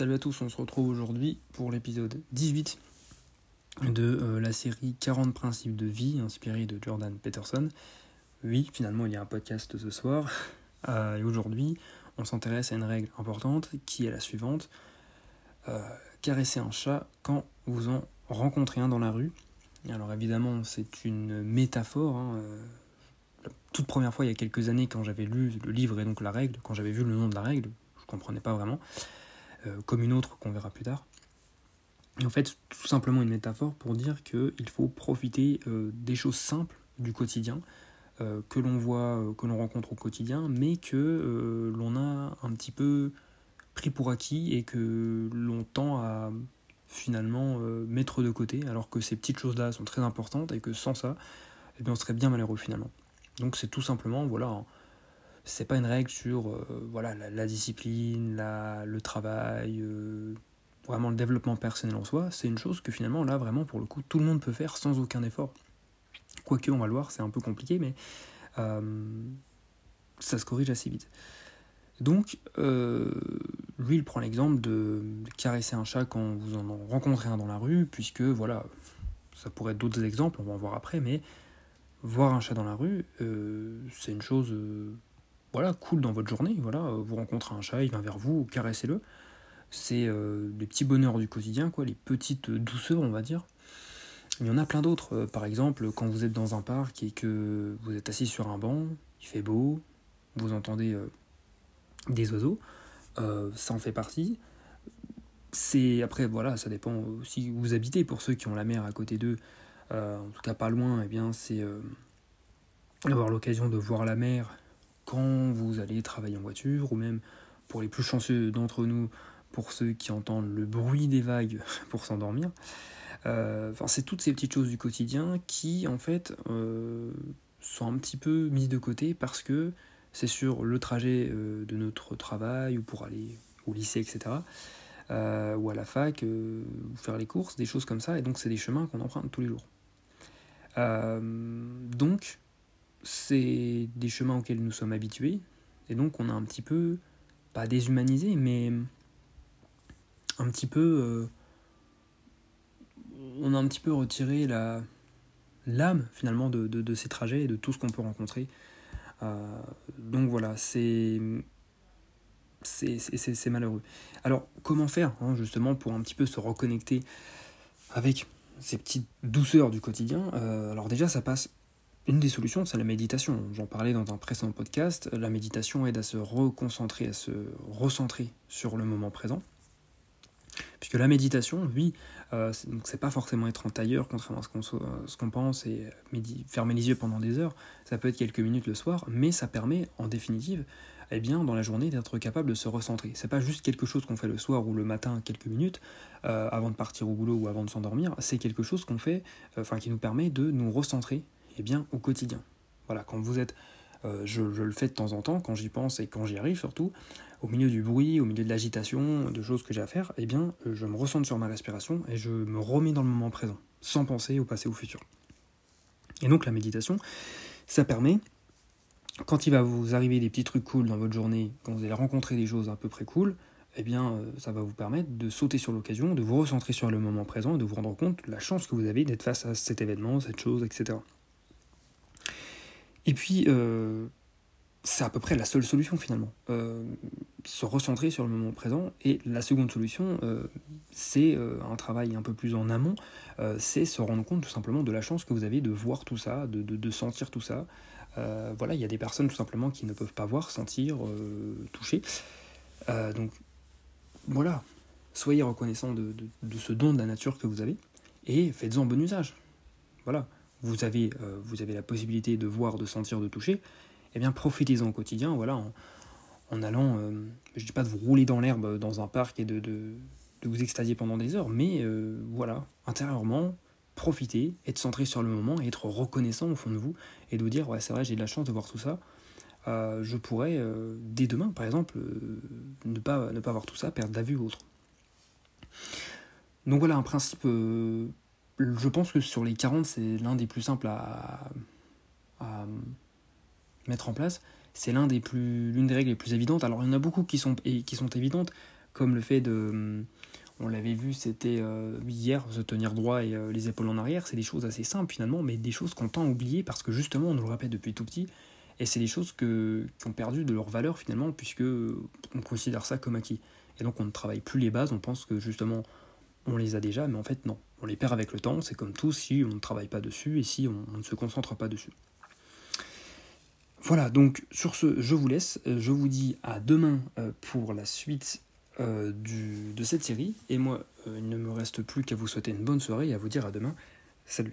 Salut à tous, on se retrouve aujourd'hui pour l'épisode 18 de euh, la série 40 principes de vie inspirée de Jordan Peterson. Oui, finalement il y a un podcast ce soir euh, et aujourd'hui on s'intéresse à une règle importante qui est la suivante. Euh, caresser un chat quand vous en rencontrez un dans la rue. Alors évidemment c'est une métaphore. Hein, la toute première fois il y a quelques années quand j'avais lu le livre et donc la règle, quand j'avais vu le nom de la règle, je comprenais pas vraiment. Euh, comme une autre qu'on verra plus tard. Et en fait, tout simplement une métaphore pour dire qu'il faut profiter euh, des choses simples du quotidien, euh, que l'on voit, que l'on rencontre au quotidien, mais que l'on a un petit peu pris pour acquis et que l'on tend à finalement mettre de côté, alors que ces petites choses-là sont très importantes et que sans ça, eh bien, on serait bien malheureux finalement. Donc c'est tout simplement, voilà, c'est pas une règle sur euh, voilà, la, discipline, la, le travail, euh, vraiment le développement personnel en soi. C'est une chose que finalement, là, vraiment, pour le coup, tout le monde peut faire sans aucun effort. Quoique, on va le voir, c'est un peu compliqué, mais euh, ça se corrige assez vite. Donc, lui, il prend l'exemple de caresser un chat quand vous en rencontrez un dans la rue, puisque, voilà, ça pourrait être d'autres exemples, on va en voir après, mais voir un chat dans la rue, c'est une chose voilà, cool dans votre journée. Voilà, euh, vous rencontrez un chat, il vient vers vous, caressez-le. C'est euh, les petits bonheurs du quotidien, quoi, les petites douceurs, on va dire. Il y en a plein d'autres. Euh, par exemple, quand vous êtes dans un parc et que vous êtes assis sur un banc, il fait beau, vous entendez des oiseaux, ça en fait partie. C'est après voilà, ça dépend où vous habitez. Pour ceux qui ont la mer à côté d'eux, en tout cas pas loin, et eh bien c'est avoir l'occasion de voir la mer quand vous allez travailler en voiture, ou même pour les plus chanceux d'entre nous, pour ceux qui entendent le bruit des vagues pour s'endormir. Euh, c'est toutes ces petites choses du quotidien qui, en fait, euh, sont un petit peu mises de côté parce que c'est sur le trajet euh, de notre travail ou pour aller au lycée, etc. ou à la fac, ou faire les courses, des choses comme ça. Et donc, c'est des chemins qu'on emprunte tous les jours. donc, c'est des chemins auxquels nous sommes habitués, et donc on a un petit peu, pas déshumanisé, mais un petit peu, euh, on a un petit peu retiré la l'âme finalement de, ces trajets et de tout ce qu'on peut rencontrer. Euh, donc voilà, c'est c'est malheureux. Alors comment faire hein, justement pour un petit peu se reconnecter avec ces petites douceurs du quotidien? Euh, Alors déjà ça passe une des solutions, c'est la méditation. J'en parlais dans un précédent podcast. La méditation aide à se reconcentrer, à se recentrer sur le moment présent. Puisque la méditation, oui, euh, c'est pas forcément être en tailleur, contrairement à ce qu'on pense, et fermer les yeux pendant des heures. Ça peut être quelques minutes le soir, mais ça permet, en définitive, eh bien, dans la journée, d'être capable de se recentrer. C'est pas juste quelque chose qu'on fait le soir ou le matin, quelques minutes, euh, avant de partir au boulot ou avant de s'endormir. C'est quelque chose qu'on fait, euh, qui nous permet de nous recentrer eh bien, au quotidien. Voilà, quand vous êtes, euh, je, le fais de temps en temps, quand j'y pense et quand j'y arrive surtout, au milieu du bruit, au milieu de l'agitation, de choses que j'ai à faire, eh bien, euh, je me ressens sur ma respiration et je me remets dans le moment présent, sans penser au passé ou au futur. Et donc la méditation, ça permet, quand il va vous arriver des petits trucs cool dans votre journée, quand vous allez rencontrer des choses à peu près cool, eh bien, euh, ça va vous permettre de sauter sur l'occasion, de vous recentrer sur le moment présent et de vous rendre compte de la chance que vous avez d'être face à cet événement, cette chose, etc. Et puis, euh, c'est à peu près la seule solution finalement. Euh, se recentrer sur le moment présent. Et la seconde solution, euh, c'est un travail un peu plus en amont, c'est se rendre compte tout simplement de la chance que vous avez de voir tout ça, de, de, sentir tout ça. voilà, il y a des personnes tout simplement qui ne peuvent pas voir, sentir, toucher. donc voilà, soyez reconnaissant de, de, ce don de la nature que vous avez et faites-en bon usage. Voilà vous avez, euh, vous avez la possibilité de voir, de sentir, de toucher, eh bien profitez-en au quotidien, voilà, en, allant, euh, je ne dis pas de vous rouler dans l'herbe dans un parc et de, de, vous extasier pendant des heures, mais euh, voilà, intérieurement, profitez, être centré sur le moment, être reconnaissant au fond de vous, et de vous dire, ouais c'est vrai, j'ai de la chance de voir tout ça, je pourrais, dès demain par exemple, ne, pas, ne pas voir tout ça, perdre la vue ou autre. Donc voilà un principe je pense que sur les 40, c'est l'un des plus simples à, mettre en place. C'est l'un des l'une des règles les plus évidentes. Alors il y en a beaucoup qui sont, qui sont évidentes, comme le fait de on l'avait vu, c'était euh, hier, se tenir droit et euh, les épaules en arrière. C'est des choses assez simples finalement, mais des choses qu'on tend à oublier parce que justement, on nous le répète depuis tout petit. Et c'est des choses que, qui ont perdu de leur valeur finalement, puisque on considère ça comme acquis. Et donc on ne travaille plus les bases, on pense que justement on les a déjà, mais en fait non. On les perd avec le temps, c'est comme tout si on ne travaille pas dessus et si on, ne se concentre pas dessus. Voilà, donc sur ce, je vous laisse. Je vous dis à demain euh, pour la suite euh, de cette série. Et moi, euh, il ne me reste plus qu'à vous souhaiter une bonne soirée et à vous dire à demain. Salut